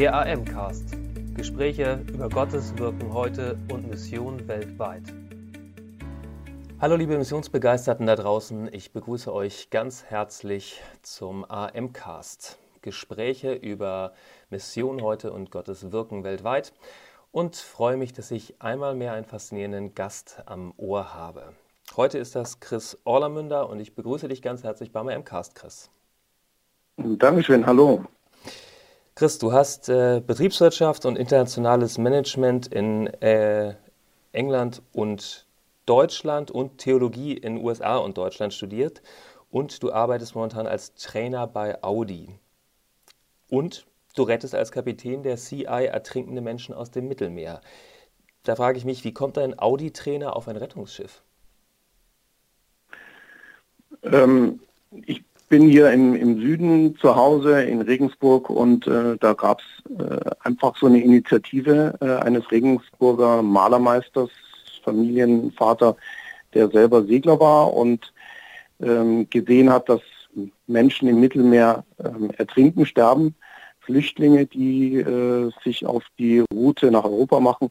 Der AM-Cast. Gespräche über Gottes Wirken heute und Mission weltweit. Hallo liebe Missionsbegeisterten da draußen, ich begrüße euch ganz herzlich zum AM-Cast. Gespräche über Mission heute und Gottes Wirken weltweit und freue mich, dass ich einmal mehr einen faszinierenden Gast am Ohr habe. Heute ist das Chris Orlamünder und ich begrüße dich ganz herzlich beim AM-Cast, Chris. Dankeschön, hallo. Chris, du hast äh, Betriebswirtschaft und internationales Management in äh, England und Deutschland und Theologie in USA und Deutschland studiert und du arbeitest momentan als Trainer bei Audi. Und du rettest als Kapitän der CI ertrinkende Menschen aus dem Mittelmeer. Da frage ich mich, wie kommt ein Audi-Trainer auf ein Rettungsschiff? Ähm, ich bin hier im, im Süden zu Hause in Regensburg und äh, da gab es äh, einfach so eine Initiative äh, eines Regensburger Malermeisters, Familienvater, der selber Segler war und ähm, gesehen hat, dass Menschen im Mittelmeer ähm, ertrinken, sterben, Flüchtlinge, die äh, sich auf die Route nach Europa machen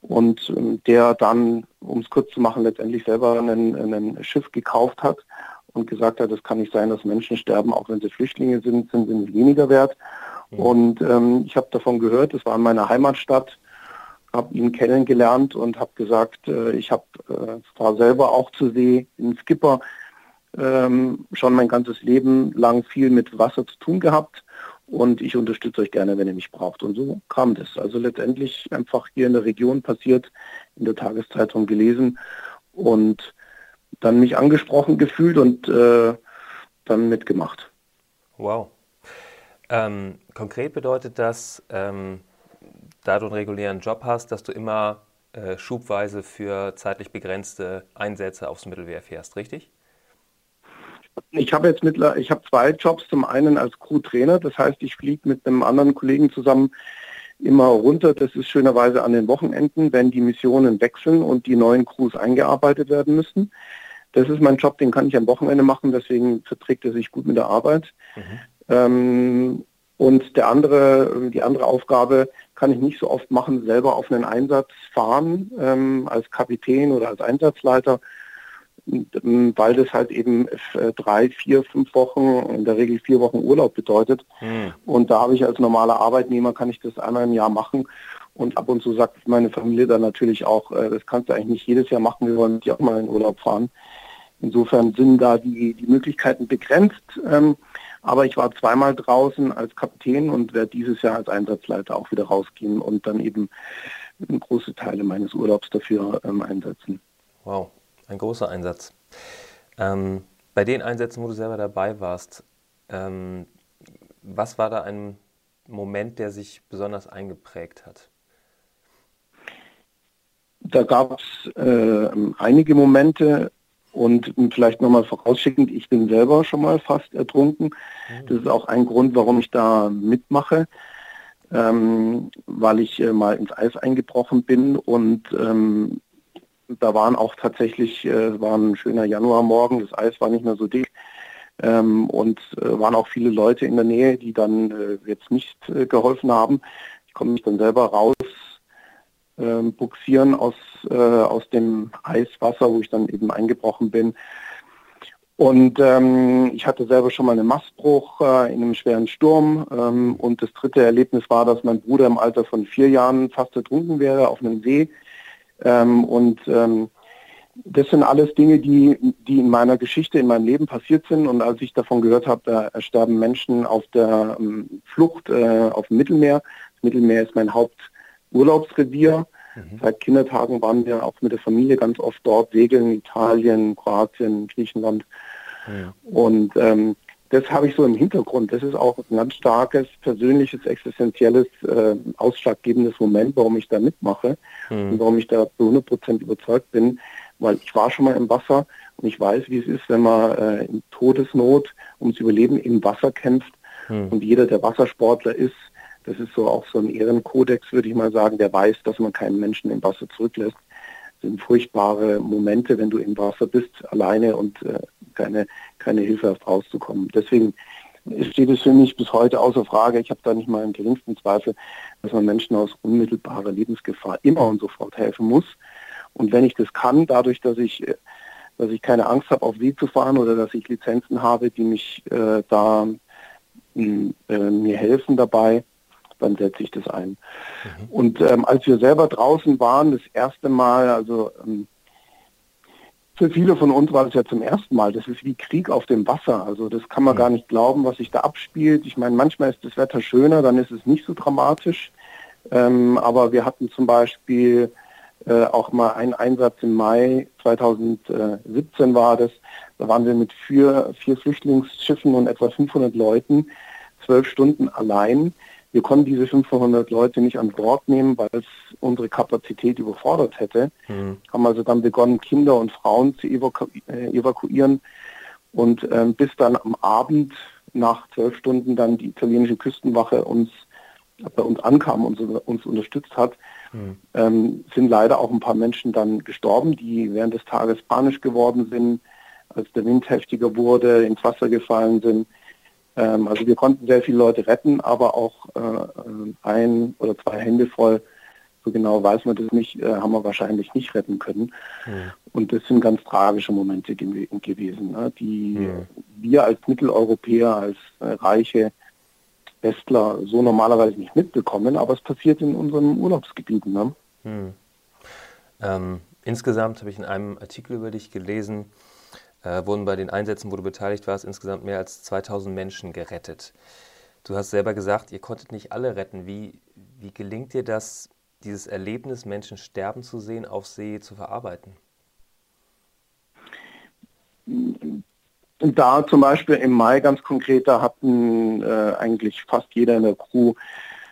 und ähm, der dann, um es kurz zu machen, letztendlich selber ein, ein Schiff gekauft hat und gesagt hat, es kann nicht sein, dass Menschen sterben, auch wenn sie Flüchtlinge sind, sind sie nicht weniger wert. Mhm. Und ähm, ich habe davon gehört, es war in meiner Heimatstadt, habe ihn kennengelernt und habe gesagt, äh, ich habe äh, war selber auch zu See in Skipper ähm, schon mein ganzes Leben lang viel mit Wasser zu tun gehabt und ich unterstütze euch gerne, wenn ihr mich braucht. Und so kam das. Also letztendlich einfach hier in der Region passiert, in der Tageszeitung gelesen und dann mich angesprochen gefühlt und äh, dann mitgemacht. Wow. Ähm, konkret bedeutet das, ähm, da du einen regulären Job hast, dass du immer äh, schubweise für zeitlich begrenzte Einsätze aufs Mittelwehr fährst, richtig? Ich habe jetzt mittler, ich habe zwei Jobs. Zum einen als Crew-Trainer, das heißt, ich fliege mit einem anderen Kollegen zusammen immer runter. Das ist schönerweise an den Wochenenden, wenn die Missionen wechseln und die neuen Crews eingearbeitet werden müssen. Das ist mein Job, den kann ich am Wochenende machen, deswegen verträgt er sich gut mit der Arbeit. Mhm. Ähm, und der andere, die andere Aufgabe kann ich nicht so oft machen, selber auf einen Einsatz fahren ähm, als Kapitän oder als Einsatzleiter, weil das halt eben äh, drei, vier, fünf Wochen, in der Regel vier Wochen Urlaub bedeutet. Mhm. Und da habe ich als normaler Arbeitnehmer, kann ich das einmal im Jahr machen. Und ab und zu sagt meine Familie dann natürlich auch, äh, das kannst du eigentlich nicht jedes Jahr machen, wir wollen dich auch mal in Urlaub fahren. Insofern sind da die, die Möglichkeiten begrenzt. Ähm, aber ich war zweimal draußen als Kapitän und werde dieses Jahr als Einsatzleiter auch wieder rausgehen und dann eben große Teile meines Urlaubs dafür ähm, einsetzen. Wow, ein großer Einsatz. Ähm, bei den Einsätzen, wo du selber dabei warst, ähm, was war da ein Moment, der sich besonders eingeprägt hat? Da gab es äh, einige Momente. Und vielleicht nochmal vorausschickend, ich bin selber schon mal fast ertrunken. Mhm. Das ist auch ein Grund, warum ich da mitmache, ähm, weil ich äh, mal ins Eis eingebrochen bin und ähm, da waren auch tatsächlich, äh, war ein schöner Januarmorgen, das Eis war nicht mehr so dick ähm, und äh, waren auch viele Leute in der Nähe, die dann äh, jetzt nicht äh, geholfen haben. Ich komme mich dann selber raus äh, buxieren aus, äh, aus dem Eiswasser, wo ich dann eben eingebrochen bin. Und ähm, ich hatte selber schon mal einen Mastbruch äh, in einem schweren Sturm. Ähm, und das dritte Erlebnis war, dass mein Bruder im Alter von vier Jahren fast ertrunken wäre auf einem See. Ähm, und ähm, das sind alles Dinge, die, die in meiner Geschichte, in meinem Leben passiert sind. Und als ich davon gehört habe, da sterben Menschen auf der ähm, Flucht äh, auf dem Mittelmeer. Das Mittelmeer ist mein Haupt Urlaubsrevier. Mhm. Seit Kindertagen waren wir auch mit der Familie ganz oft dort, segeln, Italien, Kroatien, Griechenland. Ja. Und ähm, das habe ich so im Hintergrund. Das ist auch ein ganz starkes, persönliches, existenzielles, äh, ausschlaggebendes Moment, warum ich da mitmache mhm. und warum ich da zu 100 Prozent überzeugt bin, weil ich war schon mal im Wasser und ich weiß, wie es ist, wenn man äh, in Todesnot ums Überleben im Wasser kämpft. Mhm. Und jeder, der Wassersportler ist, das ist so auch so ein Ehrenkodex, würde ich mal sagen, der weiß, dass man keinen Menschen im Wasser zurücklässt. Das sind furchtbare Momente, wenn du im Wasser bist, alleine und äh, keine, keine Hilfe hast rauszukommen. Deswegen steht es für mich bis heute außer Frage. Ich habe da nicht mal im geringsten Zweifel, dass man Menschen aus unmittelbarer Lebensgefahr immer und sofort helfen muss. Und wenn ich das kann, dadurch, dass ich, dass ich keine Angst habe, auf See zu fahren oder dass ich Lizenzen habe, die mich äh, da äh, mir helfen dabei, dann setze ich das ein. Mhm. Und ähm, als wir selber draußen waren, das erste Mal, also ähm, für viele von uns war das ja zum ersten Mal. Das ist wie Krieg auf dem Wasser. Also das kann man mhm. gar nicht glauben, was sich da abspielt. Ich meine, manchmal ist das Wetter schöner, dann ist es nicht so dramatisch. Ähm, aber wir hatten zum Beispiel äh, auch mal einen Einsatz im Mai 2017 war das. Da waren wir mit vier, vier Flüchtlingsschiffen und etwa 500 Leuten zwölf Stunden allein. Wir konnten diese 500 Leute nicht an Bord nehmen, weil es unsere Kapazität überfordert hätte. Mhm. Haben also dann begonnen, Kinder und Frauen zu evaku äh, evakuieren. Und ähm, bis dann am Abend nach zwölf Stunden dann die italienische Küstenwache uns bei uns ankam und uns unterstützt hat, mhm. ähm, sind leider auch ein paar Menschen dann gestorben, die während des Tages panisch geworden sind, als der Wind heftiger wurde, ins Wasser gefallen sind. Ähm, also wir konnten sehr viele Leute retten, aber auch äh, ein oder zwei Hände voll, so genau weiß man das nicht, äh, haben wir wahrscheinlich nicht retten können. Mhm. Und das sind ganz tragische Momente ge gewesen, ne, die mhm. wir als Mitteleuropäer, als äh, reiche Westler so normalerweise nicht mitbekommen, aber es passiert in unseren Urlaubsgebieten. Ne? Mhm. Ähm, insgesamt habe ich in einem Artikel über dich gelesen, äh, wurden bei den Einsätzen, wo du beteiligt warst, insgesamt mehr als 2000 Menschen gerettet. Du hast selber gesagt, ihr konntet nicht alle retten. Wie, wie gelingt dir das, dieses Erlebnis, Menschen sterben zu sehen, auf See zu verarbeiten? Da zum Beispiel im Mai ganz konkret, da hatten äh, eigentlich fast jeder in der Crew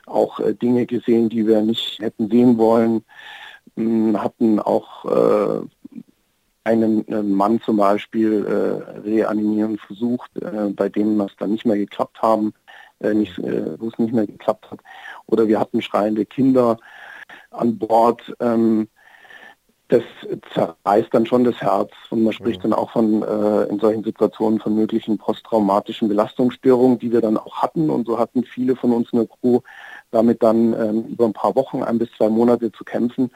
auch äh, Dinge gesehen, die wir nicht hätten sehen wollen, hm, hatten auch äh, einen äh, Mann zum Beispiel äh, reanimieren versucht, äh, bei dem das dann nicht mehr geklappt haben, äh, nicht, äh, wo es nicht mehr geklappt hat. Oder wir hatten schreiende Kinder an Bord. Ähm, das zerreißt dann schon das Herz und man spricht mhm. dann auch von äh, in solchen Situationen von möglichen posttraumatischen Belastungsstörungen, die wir dann auch hatten und so hatten viele von uns in der Crew damit dann ähm, über ein paar Wochen, ein bis zwei Monate zu kämpfen.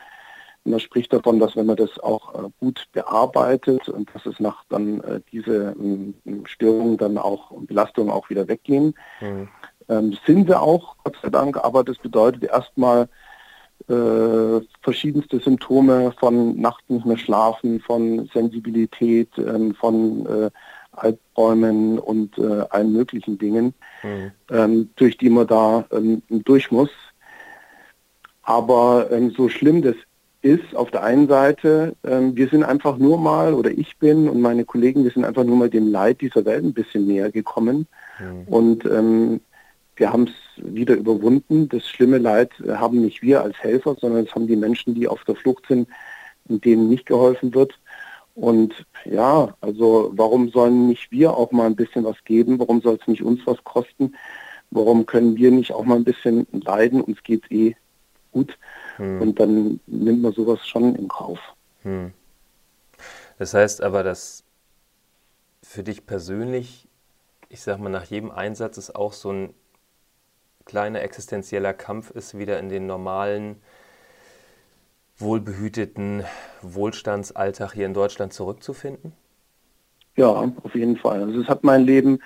Und man spricht davon, dass wenn man das auch äh, gut bearbeitet und dass es nach dann äh, diese ähm, Störungen dann auch und Belastungen auch wieder weggehen. Mhm. Ähm, sind wir auch, Gott sei Dank, aber das bedeutet erstmal äh, verschiedenste Symptome von nachts nicht mehr schlafen, von Sensibilität, ähm, von äh, Albträumen und äh, allen möglichen Dingen, mhm. ähm, durch die man da ähm, durch muss. Aber so schlimm das ist auf der einen Seite, ähm, wir sind einfach nur mal, oder ich bin und meine Kollegen, wir sind einfach nur mal dem Leid dieser Welt ein bisschen näher gekommen. Mhm. Und ähm, wir haben es wieder überwunden. Das schlimme Leid haben nicht wir als Helfer, sondern es haben die Menschen, die auf der Flucht sind, denen nicht geholfen wird. Und ja, also warum sollen nicht wir auch mal ein bisschen was geben? Warum soll es nicht uns was kosten? Warum können wir nicht auch mal ein bisschen leiden? Uns geht es eh gut. Hm. Und dann nimmt man sowas schon in Kauf. Hm. Das heißt aber, dass für dich persönlich, ich sag mal, nach jedem Einsatz ist auch so ein kleiner existenzieller Kampf ist, wieder in den normalen, wohlbehüteten Wohlstandsalltag hier in Deutschland zurückzufinden? Ja, auf jeden Fall. Also es hat mein Leben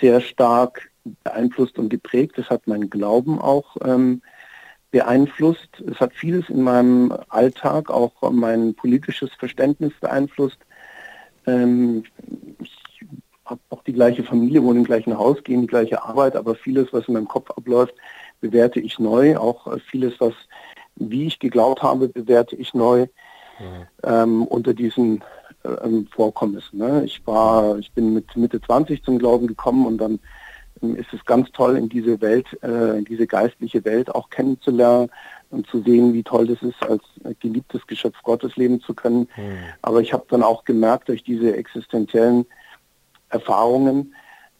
sehr stark beeinflusst und geprägt. Es hat meinen Glauben auch ähm, beeinflusst. Es hat vieles in meinem Alltag, auch mein politisches Verständnis beeinflusst. Ähm, ich habe auch die gleiche Familie, wohne im gleichen Haus, gehe in die gleiche Arbeit, aber vieles, was in meinem Kopf abläuft, bewerte ich neu. Auch vieles, was wie ich geglaubt habe, bewerte ich neu mhm. ähm, unter diesen ähm, Vorkommnissen. Ne? Ich war, ich bin mit Mitte 20 zum Glauben gekommen und dann ist es ganz toll, in diese Welt, äh, in diese geistliche Welt auch kennenzulernen und zu sehen, wie toll das ist, als geliebtes Geschöpf Gottes leben zu können. Mhm. Aber ich habe dann auch gemerkt, durch diese existenziellen Erfahrungen,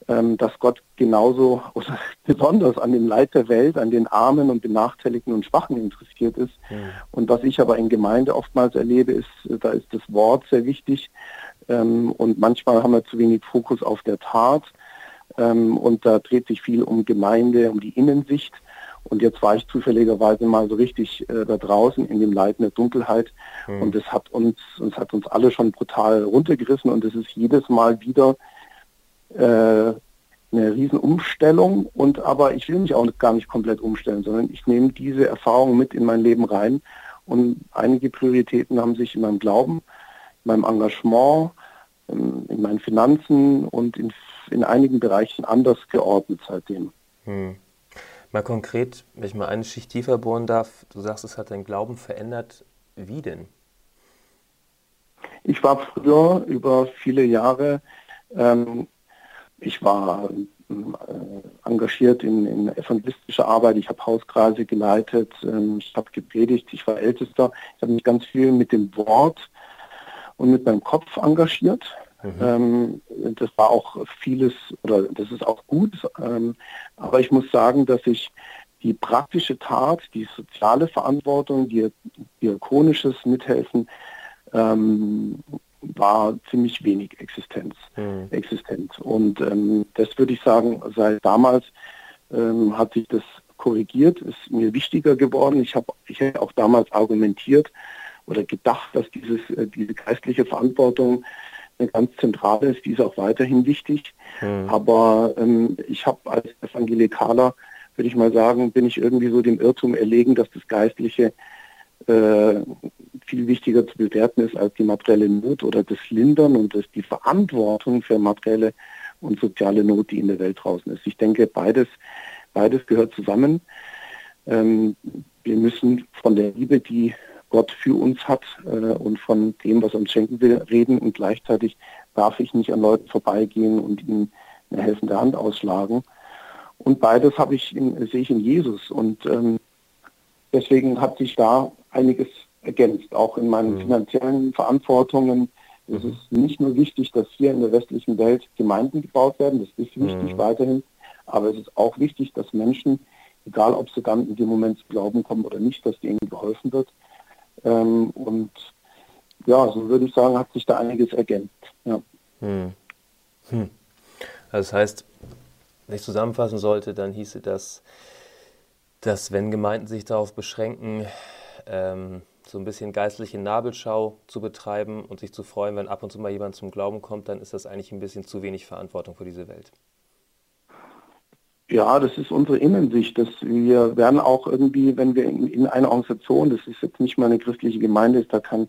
ähm, dass Gott genauso oder besonders an dem Leid der Welt, an den Armen und Benachteiligten und Schwachen interessiert ist. Mhm. Und was ich aber in Gemeinde oftmals erlebe, ist, da ist das Wort sehr wichtig. Ähm, und manchmal haben wir zu wenig Fokus auf der Tat Ähm, und da dreht sich viel um Gemeinde, um die Innensicht. Und jetzt war ich zufälligerweise mal so richtig äh, da draußen in dem Leid der Dunkelheit. Mhm. Und es hat uns, es hat uns alle schon brutal runtergerissen. Und es ist jedes Mal wieder äh, eine Riesenumstellung. Und aber ich will mich auch gar nicht komplett umstellen, sondern ich nehme diese Erfahrung mit in mein Leben rein. Und einige Prioritäten haben sich in meinem Glauben, in meinem Engagement, in, in meinen Finanzen und in, in einigen Bereichen anders geordnet seitdem. Hm. Mal konkret, wenn ich mal eine Schicht tiefer bohren darf, du sagst, es hat dein Glauben verändert. Wie denn? Ich war früher über viele Jahre, ähm, ich war äh, engagiert in, in evangelistischer Arbeit, ich habe Hauskreise geleitet, ähm, ich habe gepredigt, ich war Ältester, ich habe mich ganz viel mit dem Wort und mit meinem Kopf engagiert. Mhm. Ähm, das war auch vieles, oder das ist auch gut, ähm, aber ich muss sagen, dass ich die praktische Tat, die soziale Verantwortung, die diakonisches Mithelfen, ähm, war ziemlich wenig Existenz, mhm. existent. Und ähm, das würde ich sagen, seit damals ähm, hat sich das korrigiert, ist mir wichtiger geworden. Ich habe ich hab auch damals argumentiert oder gedacht, dass dieses, äh, diese geistliche Verantwortung eine ganz zentrale ist, die ist auch weiterhin wichtig. Mhm. Aber ähm, ich habe als Evangelikaler, würde ich mal sagen, bin ich irgendwie so dem Irrtum erlegen, dass das Geistliche äh, viel wichtiger zu bewerten ist als die materielle Not oder das Lindern und das, die Verantwortung für materielle und soziale Not, die in der Welt draußen ist. Ich denke, beides, beides gehört zusammen. Ähm, wir müssen von der Liebe, die Gott für uns hat äh, und von dem, was er uns schenken will, reden und gleichzeitig darf ich nicht an Leuten vorbeigehen und ihnen eine helfende Hand ausschlagen. Und beides habe ich in, sehe ich in Jesus und ähm, deswegen hat sich da einiges ergänzt, auch in meinen mhm. finanziellen Verantwortungen. Es mhm. ist nicht nur wichtig, dass hier in der westlichen Welt Gemeinden gebaut werden, das ist wichtig mhm. weiterhin, aber es ist auch wichtig, dass Menschen, egal ob sie dann in dem Moment zu glauben kommen oder nicht, dass denen geholfen wird. Ähm, und ja, so würde ich sagen, hat sich da einiges ergänzt. Ja. Hm. Hm. Das heißt, wenn ich zusammenfassen sollte, dann hieße das, dass wenn Gemeinden sich darauf beschränken, ähm, so ein bisschen geistliche Nabelschau zu betreiben und sich zu freuen, wenn ab und zu mal jemand zum Glauben kommt, dann ist das eigentlich ein bisschen zu wenig Verantwortung für diese Welt. Ja, das ist unsere Innensicht. Dass wir werden auch irgendwie, wenn wir in, in einer Organisation, das ist jetzt nicht mal eine christliche Gemeinde, ist da kann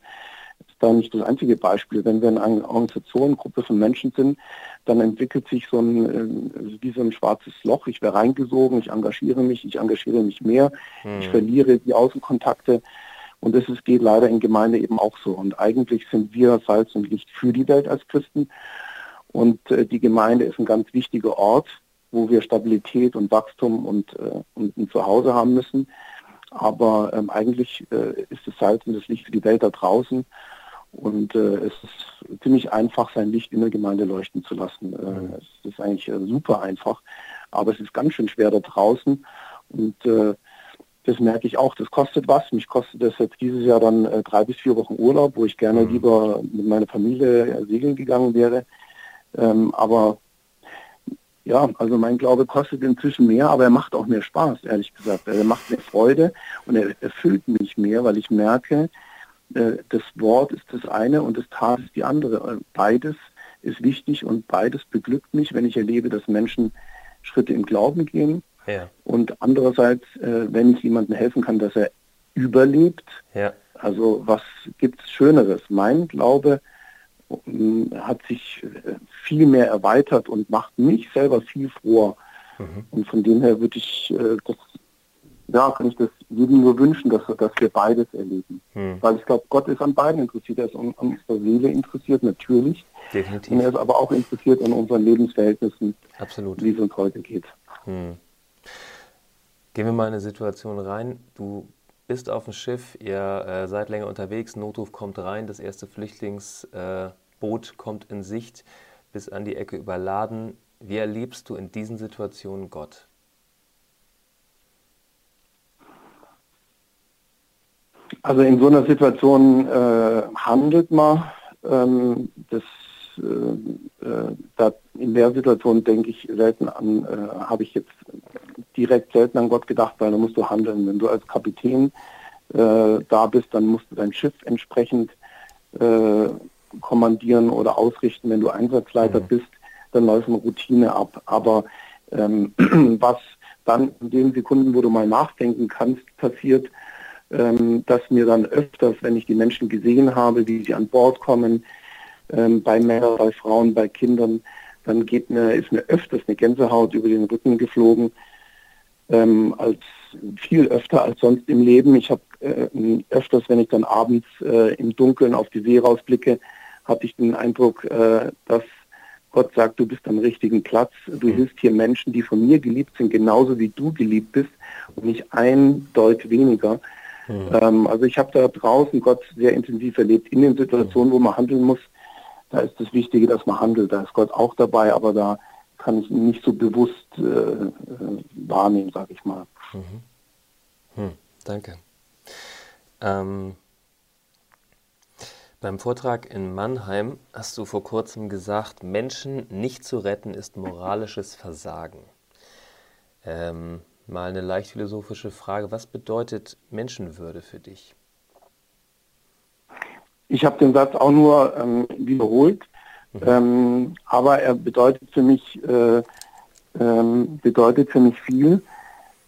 ist da nicht das einzige Beispiel. Wenn wir in einer Organisation, Gruppe von Menschen sind, dann entwickelt sich so ein äh, wie so ein schwarzes Loch. Ich werde reingesogen, ich engagiere mich, ich engagiere mich mehr, hm. ich verliere die Außenkontakte. Und das ist, geht leider in Gemeinde eben auch so. Und eigentlich sind wir Salz und Licht für die Welt als Christen. Und äh, die Gemeinde ist ein ganz wichtiger Ort, wo wir Stabilität und Wachstum und, äh, und ein Zuhause haben müssen. Aber ähm, eigentlich äh, ist das Salz und das Licht für die Welt da draußen. Und äh, es ist ziemlich einfach, sein Licht in der Gemeinde leuchten zu lassen. Äh, mhm. Es ist eigentlich äh, super einfach, aber es ist ganz schön schwer da draußen. Und äh, das merke ich auch, das kostet was. Mich kostet das jetzt dieses Jahr dann äh, drei bis vier Wochen Urlaub, wo ich gerne mhm. lieber mit meiner Familie äh, segeln gegangen wäre. Ähm, aber ja, also mein Glaube kostet inzwischen mehr, aber er macht auch mehr Spaß, ehrlich gesagt. Er macht mir Freude und er erfüllt mich mehr, weil ich merke, äh, das Wort ist das eine und das Tat ist die andere. Beides ist wichtig und beides beglückt mich, wenn ich erlebe, dass Menschen Schritte im Glauben gehen. Ja. Und andererseits, äh, wenn ich jemandem helfen kann, dass er überlebt. Ja. Also was gibt es Schöneres? Mein Glaube hat sich äh, viel mehr erweitert und macht mich selber viel froher. Mhm. Und von dem her würde ich äh, das, ja, kann ich das jedem nur wünschen, dass, dass wir beides erleben. Mhm. Weil ich glaube, Gott ist an beiden interessiert. Er ist an, an unserer Seele interessiert, natürlich. Definitiv. Und er ist aber auch interessiert an unseren Lebensverhältnissen, Absolut. wie es uns heute geht. Mhm. Gehen wir mal in eine Situation rein. Du bist auf dem Schiff, ihr äh, seid länger unterwegs, Notruf kommt rein, das erste Flüchtlingsboot äh, kommt in Sicht, bis an die Ecke überladen. Wie erlebst du in diesen Situationen Gott? Also in so einer Situation äh, handelt man. Ähm, das äh, äh, da in der Situation denke ich selten an, äh, habe ich jetzt direkt selten an Gott gedacht, weil da musst du handeln. Wenn du als Kapitän äh, da bist, dann musst du dein Schiff entsprechend äh, kommandieren oder ausrichten. Wenn du Einsatzleiter mhm. bist, dann läuft eine Routine ab. Aber ähm, was dann in den Sekunden, wo du mal nachdenken kannst, passiert, ähm, dass mir dann öfters, wenn ich die Menschen gesehen habe, wie sie an Bord kommen, ähm, bei Männern, bei Frauen, bei Kindern, dann geht mir, ist mir öfters eine Gänsehaut über den Rücken geflogen, ähm, als viel öfter als sonst im Leben. Ich habe äh, öfters, wenn ich dann abends äh, im Dunkeln auf die See rausblicke, hatte ich den Eindruck, äh, dass Gott sagt, du bist am richtigen Platz, du mhm. hilfst hier Menschen, die von mir geliebt sind, genauso wie du geliebt bist und nicht ein Deut weniger. Mhm. Ähm, also ich habe da draußen Gott sehr intensiv erlebt, in den Situationen, wo man handeln muss. Da ist das Wichtige, dass man handelt. Da ist Gott auch dabei, aber da kann ich ihn nicht so bewusst äh, äh wahrnehmen, sage ich mal. Mhm. Hm, danke. Ähm, beim Vortrag in Mannheim hast du vor kurzem gesagt, Menschen nicht zu retten ist moralisches Versagen. Ähm, mal eine leicht philosophische Frage. Was bedeutet Menschenwürde für dich? Ich habe den Satz auch nur ähm, wiederholt, mhm. ähm, aber er bedeutet für mich äh, ähm, bedeutet für mich viel,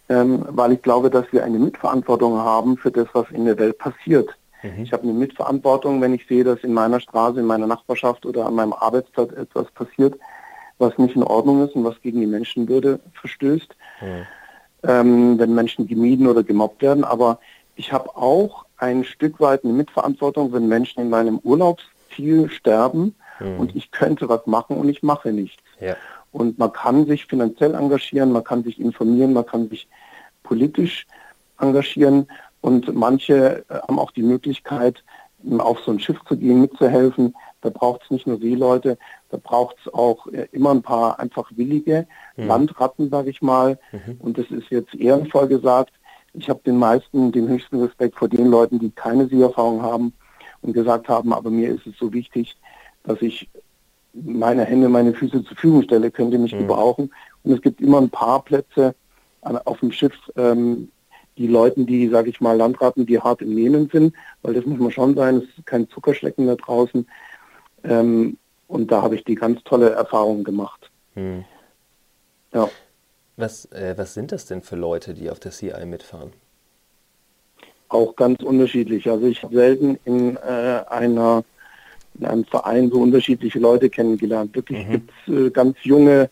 ähm, weil ich glaube, dass wir eine Mitverantwortung haben für das, was in der Welt passiert. Mhm. Ich habe eine Mitverantwortung, wenn ich sehe, dass in meiner Straße, in meiner Nachbarschaft oder an meinem Arbeitsplatz etwas passiert, was nicht in Ordnung ist und was gegen die Menschenwürde verstößt. Mhm. Ähm, wenn Menschen gemieden oder gemobbt werden. Aber ich habe auch ein Stück weit eine Mitverantwortung, wenn Menschen in meinem Urlaubsziel sterben mhm. und ich könnte was machen und ich mache nichts. Ja. Und man kann sich finanziell engagieren, man kann sich informieren, man kann sich politisch engagieren und manche äh, haben auch die Möglichkeit, auf so ein Schiff zu gehen, mitzuhelfen. Da braucht es nicht nur Seeleute, da braucht es auch äh, immer ein paar einfach willige mhm. Landratten, sage ich mal. Mhm. Und das ist jetzt ehrenvoll gesagt. Ich habe den meisten, den höchsten Respekt vor den Leuten, die keine Seeerfahrung haben und gesagt haben, aber mir ist es so wichtig, dass ich meine Hände, meine Füße zur Verfügung stelle, könnt ihr mich mhm. gebrauchen. Und es gibt immer ein paar Plätze auf dem Schiff, ähm, die Leuten, die, sage ich mal, Landratten, die hart im Nehmen sind, weil das muss man schon sein, es ist kein Zuckerschlecken da draußen. Ähm, und da habe ich die ganz tolle Erfahrung gemacht. Hm. Ja. Was, äh, was sind das denn für Leute, die auf der CI mitfahren? Auch ganz unterschiedlich. Also ich habe selten in, äh, einer, in einem Verein so unterschiedliche Leute kennengelernt. Wirklich mhm. gibt es äh, ganz junge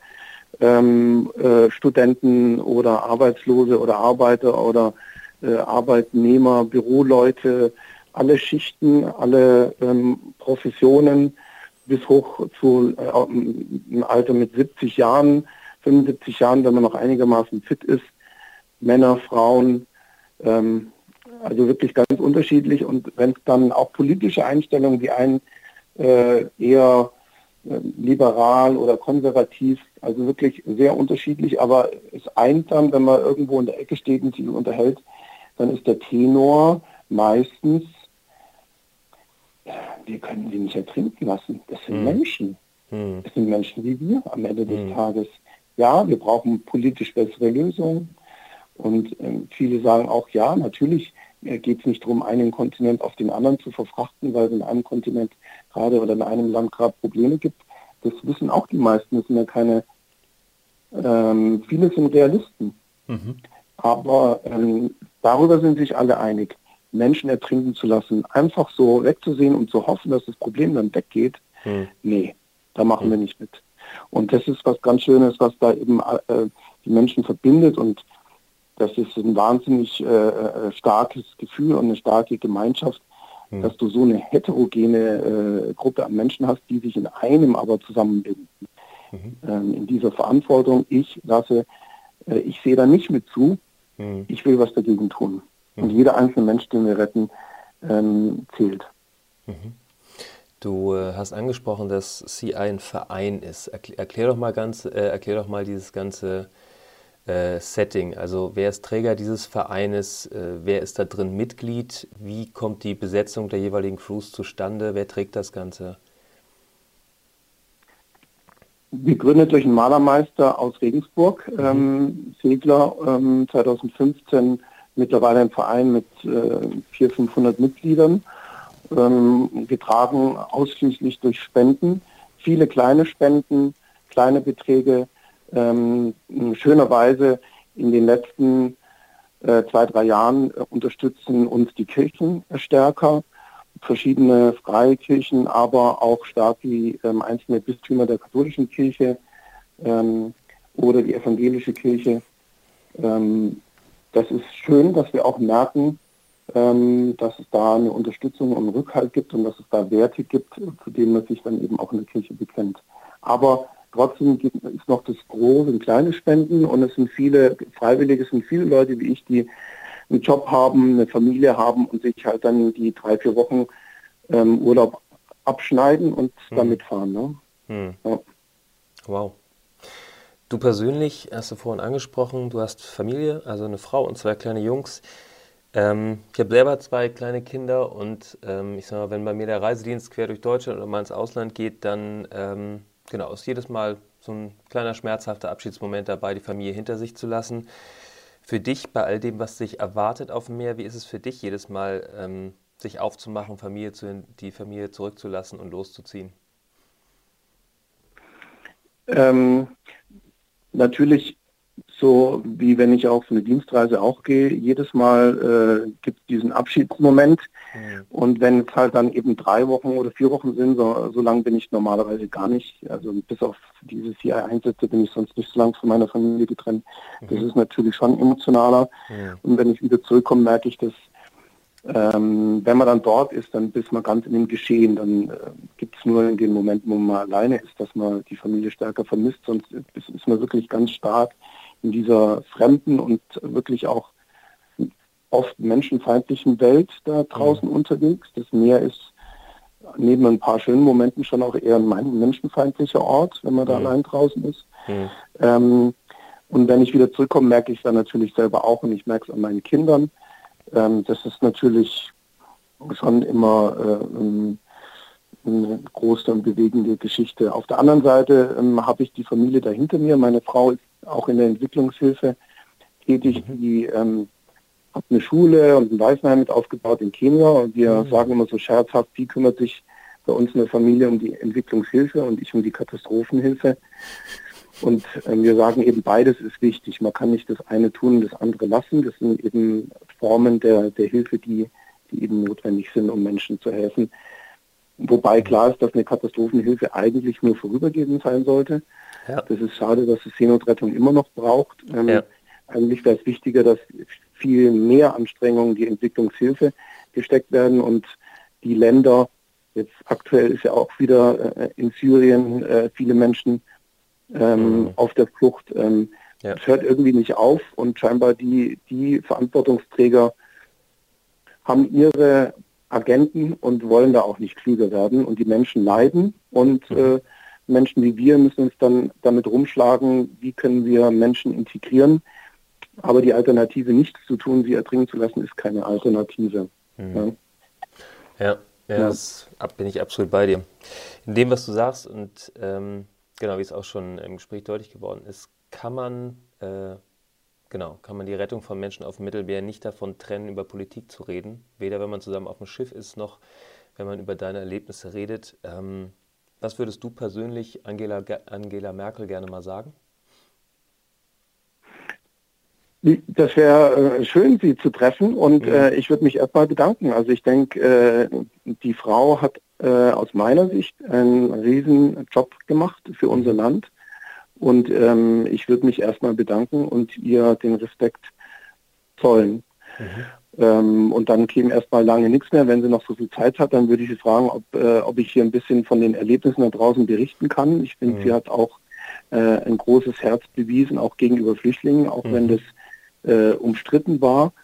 ähm, äh, Studenten oder Arbeitslose oder Arbeiter oder äh, Arbeitnehmer, Büroleute, alle Schichten, alle ähm, Professionen bis hoch zu äh, einem Alter mit 70 Jahren, 75 Jahren, wenn man noch einigermaßen fit ist, Männer, Frauen, ähm, also wirklich ganz unterschiedlich und wenn es dann auch politische Einstellungen, die einen äh, eher äh, liberal oder konservativ, also wirklich sehr unterschiedlich, aber es einsam, wenn man irgendwo in der Ecke steht und sich unterhält, dann ist der Tenor meistens, wir können sie nicht ertrinken lassen. Das sind hm. Menschen. Hm. Das sind Menschen wie wir am Ende des hm. Tages. Ja, wir brauchen politisch bessere Lösungen. Und ähm, viele sagen auch, ja, natürlich äh, geht es nicht darum, einen Kontinent auf den anderen zu verfrachten, weil in einem Kontinent gerade oder in einem Land gerade Probleme gibt. Das wissen auch die meisten. Das sind ja keine, ähm, viele sind Realisten. Mhm. Aber ähm, darüber sind sich alle einig. Menschen ertrinken zu lassen, einfach so wegzusehen und zu hoffen, dass das Problem dann weggeht, mhm. nee, da machen mhm. wir nicht mit. Und das ist was ganz Schönes, was da eben äh, die Menschen verbindet und das ist ein wahnsinnig äh, äh, starkes Gefühl und eine starke Gemeinschaft, mhm. dass du so eine heterogene äh, Gruppe an Menschen hast, die sich in einem aber zusammenbinden. Mhm. Ähm, in dieser Verantwortung, ich lasse, äh, ich sehe da nicht mit zu, mhm. ich will was dagegen tun. Und mhm. jeder einzelne Mensch, den wir retten, ähm, zählt. Mhm. Du äh, hast angesprochen, dass CI ein Verein ist. Erklär, erklär doch mal ganz, äh, erklär doch mal dieses ganze äh, Setting. Also wer ist Träger dieses Vereines? Äh, wer ist da drin Mitglied? Wie kommt die Besetzung der jeweiligen Crews zustande? Wer trägt das Ganze? gegründet durch einen Malermeister aus Regensburg, mhm. ähm, Segler, ähm, 2015 mittlerweile ein Verein mit äh, 400, 500 Mitgliedern, ähm, getragen ausschließlich durch Spenden, viele kleine Spenden, kleine Beträge, ähm, schönerweise in den letzten äh, zwei, drei Jahren äh, unterstützen uns die Kirchen stärker, verschiedene freie Kirchen, aber auch stark die ähm, einzelne Bistümer der katholischen Kirche ähm, oder die evangelische Kirche. Ähm, das ist schön, dass wir auch merken, ähm, dass es da eine Unterstützung und Rückhalt gibt und dass es da Werte gibt, zu denen man sich dann eben auch in der Kirche bekennt. Aber trotzdem ist noch das Große und kleine Spenden und es sind viele Freiwillige, es sind viele Leute wie ich, die einen Job haben, eine Familie haben und sich halt dann die drei, vier Wochen ähm, Urlaub abschneiden und hm. damit fahren. Ne? Hm. Ja. Wow. Du persönlich hast du vorhin angesprochen, du hast Familie, also eine Frau und zwei kleine Jungs. Ähm, ich habe selber zwei kleine Kinder und ähm, ich sag mal, wenn bei mir der Reisedienst quer durch Deutschland oder mal ins Ausland geht, dann ähm, genau ist jedes Mal so ein kleiner schmerzhafter Abschiedsmoment dabei, die Familie hinter sich zu lassen. Für dich, bei all dem, was sich erwartet auf dem Meer, wie ist es für dich jedes Mal, ähm, sich aufzumachen, Familie zu, die Familie zurückzulassen und loszuziehen? Ähm, natürlich so wie wenn ich auf eine Dienstreise auch gehe, jedes Mal äh, gibt es diesen Abschiedsmoment. Und wenn es halt dann eben drei Wochen oder vier Wochen sind, so, so lange bin ich normalerweise gar nicht. Also bis auf diese vier Einsätze bin ich sonst nicht so lange von meiner Familie getrennt. Mhm. Das ist natürlich schon emotionaler. Mhm. Und wenn ich wieder zurückkomme, merke ich, dass ähm, wenn man dann dort ist, dann bist man ganz in dem Geschehen. Dann äh, gibt es nur in den Momenten, wo man alleine ist, dass man die Familie stärker vermisst. Sonst ist, ist man wirklich ganz stark in dieser fremden und wirklich auch oft menschenfeindlichen Welt da draußen mhm. unterwegs. Das Meer ist neben ein paar schönen Momenten schon auch eher ein menschenfeindlicher Ort, wenn man da mhm. allein draußen ist. Mhm. Ähm, und wenn ich wieder zurückkomme, merke ich es dann natürlich selber auch und ich merke es an meinen Kindern. Ähm, das ist natürlich schon immer äh, eine große und bewegende Geschichte. Auf der anderen Seite ähm, habe ich die Familie da hinter mir. Meine Frau ist auch in der Entwicklungshilfe tätig. Mhm. Die ähm, hat eine Schule und ein Waisenheim mit aufgebaut in Kenia. Und wir mhm. sagen immer so scherzhaft, die kümmert sich bei uns in der Familie um die Entwicklungshilfe und ich um die Katastrophenhilfe. Und äh, wir sagen eben, beides ist wichtig. Man kann nicht das eine tun und das andere lassen. Das sind eben Formen der, der Hilfe, die, die eben notwendig sind, um Menschen zu helfen. Wobei klar ist, dass eine Katastrophenhilfe eigentlich nur vorübergehend sein sollte. Ja. Das ist schade, dass es Seenotrettung immer noch braucht. Ähm, ja. Eigentlich wäre es wichtiger, dass viel mehr Anstrengungen in die Entwicklungshilfe gesteckt werden und die Länder, jetzt aktuell ist ja auch wieder äh, in Syrien äh, viele Menschen ähm, mhm. auf der Flucht. Ähm, ja. Es hört irgendwie nicht auf und scheinbar die, die Verantwortungsträger haben ihre Agenten und wollen da auch nicht klüger werden und die Menschen leiden und mhm. äh, Menschen wie wir müssen uns dann damit rumschlagen, wie können wir Menschen integrieren. Aber die Alternative, nichts zu tun, sie ertrinken zu lassen, ist keine Alternative. Mhm. Ja, ja, ja, ja. Das bin ich absolut bei dir. In dem, was du sagst und ähm, genau, wie es auch schon im Gespräch deutlich geworden ist, kann man, äh, genau, kann man die Rettung von Menschen auf dem Mittelmeer nicht davon trennen, über Politik zu reden. Weder wenn man zusammen auf dem Schiff ist, noch wenn man über deine Erlebnisse redet. Ähm, was würdest du persönlich Angela, Angela Merkel gerne mal sagen? Das wäre äh, schön, Sie zu treffen und ja. äh, ich würde mich erstmal bedanken. Also ich denke, äh, die Frau hat äh, aus meiner Sicht einen riesen Job gemacht für unser mhm. Land und ähm, ich würde mich erstmal bedanken und ihr den Respekt zollen. Mhm. Ähm, und dann käme erstmal lange nichts mehr. Wenn sie noch so viel Zeit hat, dann würde ich sie fragen, ob, äh, ob ich hier ein bisschen von den Erlebnissen da draußen berichten kann. Ich finde, mhm. sie hat auch äh, ein großes Herz bewiesen, auch gegenüber Flüchtlingen, auch mhm. wenn das äh, umstritten war.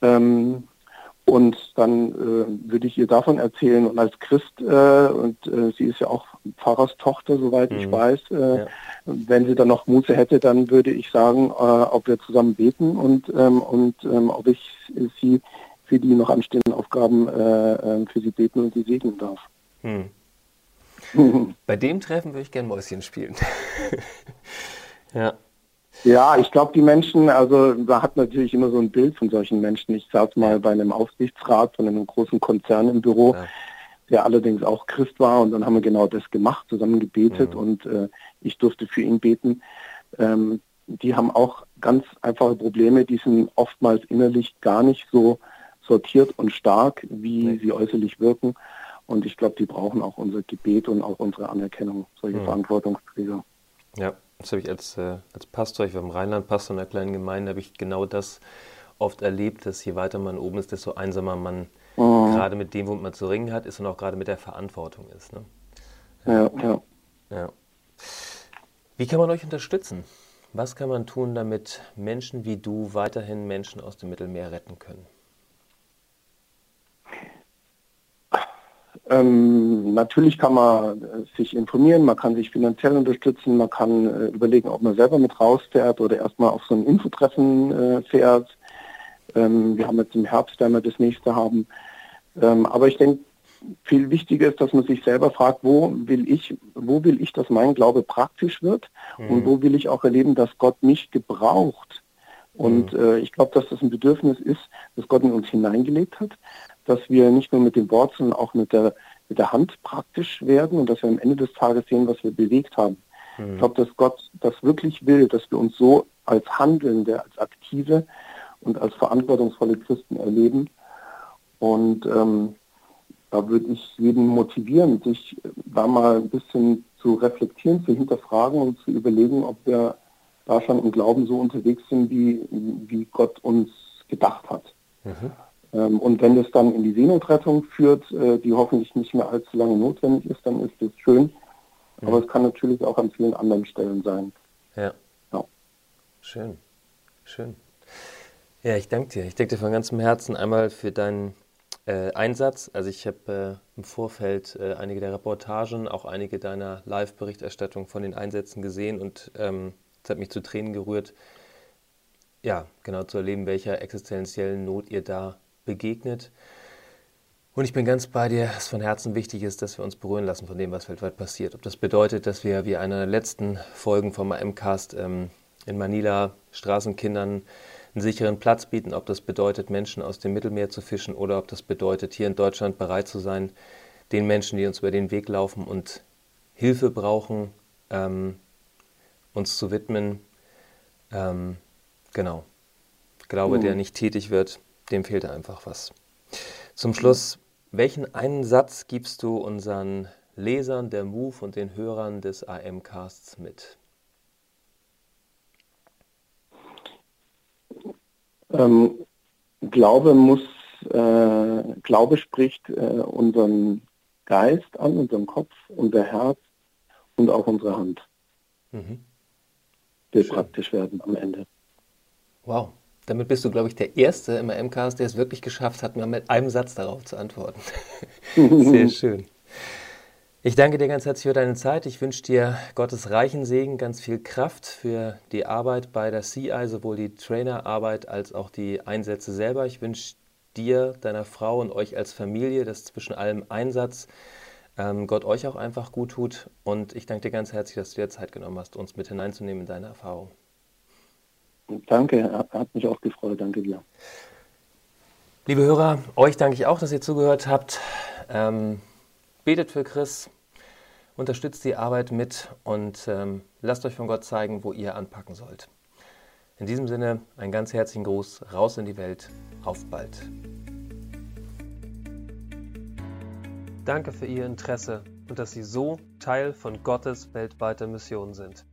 Ähm, und dann äh, würde ich ihr davon erzählen. Und als Christ, äh, und äh, sie ist ja auch Pfarrerstochter, soweit mhm. ich weiß, äh, ja. Wenn sie dann noch Muße hätte, dann würde ich sagen, äh, ob wir zusammen beten und, ähm, und ähm, ob ich sie für die noch anstehenden Aufgaben äh, äh für sie beten und sie segnen darf. Mhm. Bei dem Treffen würde ich gern Mäuschen spielen. ja. Ja, ich glaube, die Menschen, also man hat natürlich immer so ein Bild von solchen Menschen. Ich saß mal bei einem Aufsichtsrat von einem großen Konzern im Büro, ja. Der allerdings auch Christ war und dann haben wir genau das gemacht, zusammen gebetet mhm. und äh, ich durfte für ihn beten. Ähm, die haben auch ganz einfache Probleme, die sind oftmals innerlich gar nicht so sortiert und stark, wie nee. sie äußerlich wirken. Und ich glaube, die brauchen auch unser Gebet und auch unsere Anerkennung, solche mhm. Verantwortungsträger. Ja, das habe ich als, äh, als Pastor, ich war im Rheinland Pastor in einer kleinen Gemeinde, habe ich genau das oft erlebt, dass je weiter man oben ist, desto einsamer man mhm. gerade mit dem, womit man zu ringen hat, ist und auch gerade mit der Verantwortung ist. Ne? Ja, ja. ja. Wie kann man euch unterstützen? Was kann man tun, damit Menschen wie du weiterhin Menschen aus dem Mittelmeer retten können? Ähm, natürlich kann man äh, sich informieren, man kann sich finanziell unterstützen, man kann äh, überlegen, ob man selber mit rausfährt oder erstmal auf so ein Infotreffen äh, fährt. Ähm, wir haben jetzt im Herbst, wenn wir das nächste haben. Ähm, aber ich denke, viel wichtiger ist, dass man sich selber fragt, wo will ich, wo will ich, dass mein Glaube praktisch wird mhm. und wo will ich auch erleben, dass Gott mich gebraucht. Und mhm. äh, ich glaube, dass das ein Bedürfnis ist, das Gott in uns hineingelegt hat, dass wir nicht nur mit dem Wort, sondern auch mit der, mit der Hand praktisch werden und dass wir am Ende des Tages sehen, was wir bewegt haben. Mhm. Ich glaube, dass Gott das wirklich will, dass wir uns so als Handelnde, als aktive und als verantwortungsvolle Christen erleben. Und ähm, da würde ich jeden motivieren, sich da mal ein bisschen zu reflektieren, zu hinterfragen und zu überlegen, ob wir da schon im Glauben so unterwegs sind, wie, wie Gott uns gedacht hat. Mhm. Ähm, und wenn es dann in die Seenotrettung führt, äh, die hoffentlich nicht mehr allzu lange notwendig ist, dann ist das schön. Mhm. Aber es kann natürlich auch an vielen anderen Stellen sein. Ja. ja. Schön. Schön. Ja, ich danke dir. Ich danke dir von ganzem Herzen einmal für deinen äh, Einsatz. Also ich habe äh, im Vorfeld äh, einige der Reportagen, auch einige deiner Live-Berichterstattung von den Einsätzen gesehen und ähm, es hat mich zu Tränen gerührt, ja, genau zu erleben, welcher existenziellen Not ihr da begegnet. Und ich bin ganz bei dir, dass von Herzen wichtig ist, dass wir uns berühren lassen von dem, was weltweit passiert. Ob das bedeutet, dass wir wie einer der letzten Folgen vom AM-Cast ähm, in Manila Straßenkindern einen sicheren Platz bieten, ob das bedeutet, Menschen aus dem Mittelmeer zu fischen oder ob das bedeutet, hier in Deutschland bereit zu sein, den Menschen, die uns über den Weg laufen und Hilfe brauchen, ähm, uns zu widmen. Ähm, genau. Glaube, mhm. der nicht tätig wird, dem fehlt einfach was. Zum Schluss, welchen einen Satz gibst du unseren Lesern der Move und den Hörern des AM-Casts mit? Ähm, Glaube muss, äh, Glaube spricht äh, unseren Geist an, unseren Kopf, unser Herz und auch unsere Hand. Mhm. Will Schön. praktisch werden am Ende. Wow. Damit bist du, glaube ich, der Erste im MCAS, der es wirklich geschafft hat, mal mit einem Satz darauf zu antworten. Sehr schön. Ich danke dir ganz herzlich für deine Zeit. Ich wünsche dir Gottes reichen Segen, ganz viel Kraft für die Arbeit bei der CI, sowohl die Trainerarbeit als auch die Einsätze selber. Ich wünsche dir, deiner Frau und euch als Familie, dass zwischen allem Einsatz ähm, Gott euch auch einfach gut tut. Und ich danke dir ganz herzlich, dass du dir Zeit genommen hast, uns mit hineinzunehmen in deine Erfahrung. Danke, hat mich auch gefreut. Danke dir. Liebe Hörer, euch danke ich auch, dass ihr zugehört habt. Ähm, betet für Chris, unterstützt die Arbeit mit und ähm, lasst euch von Gott zeigen, wo ihr anpacken sollt. In diesem Sinne, einen ganz herzlichen Gruß raus in die Welt. Auf bald. Danke für Ihr Interesse und dass Sie so Teil von Gottes weltweiter Mission sind.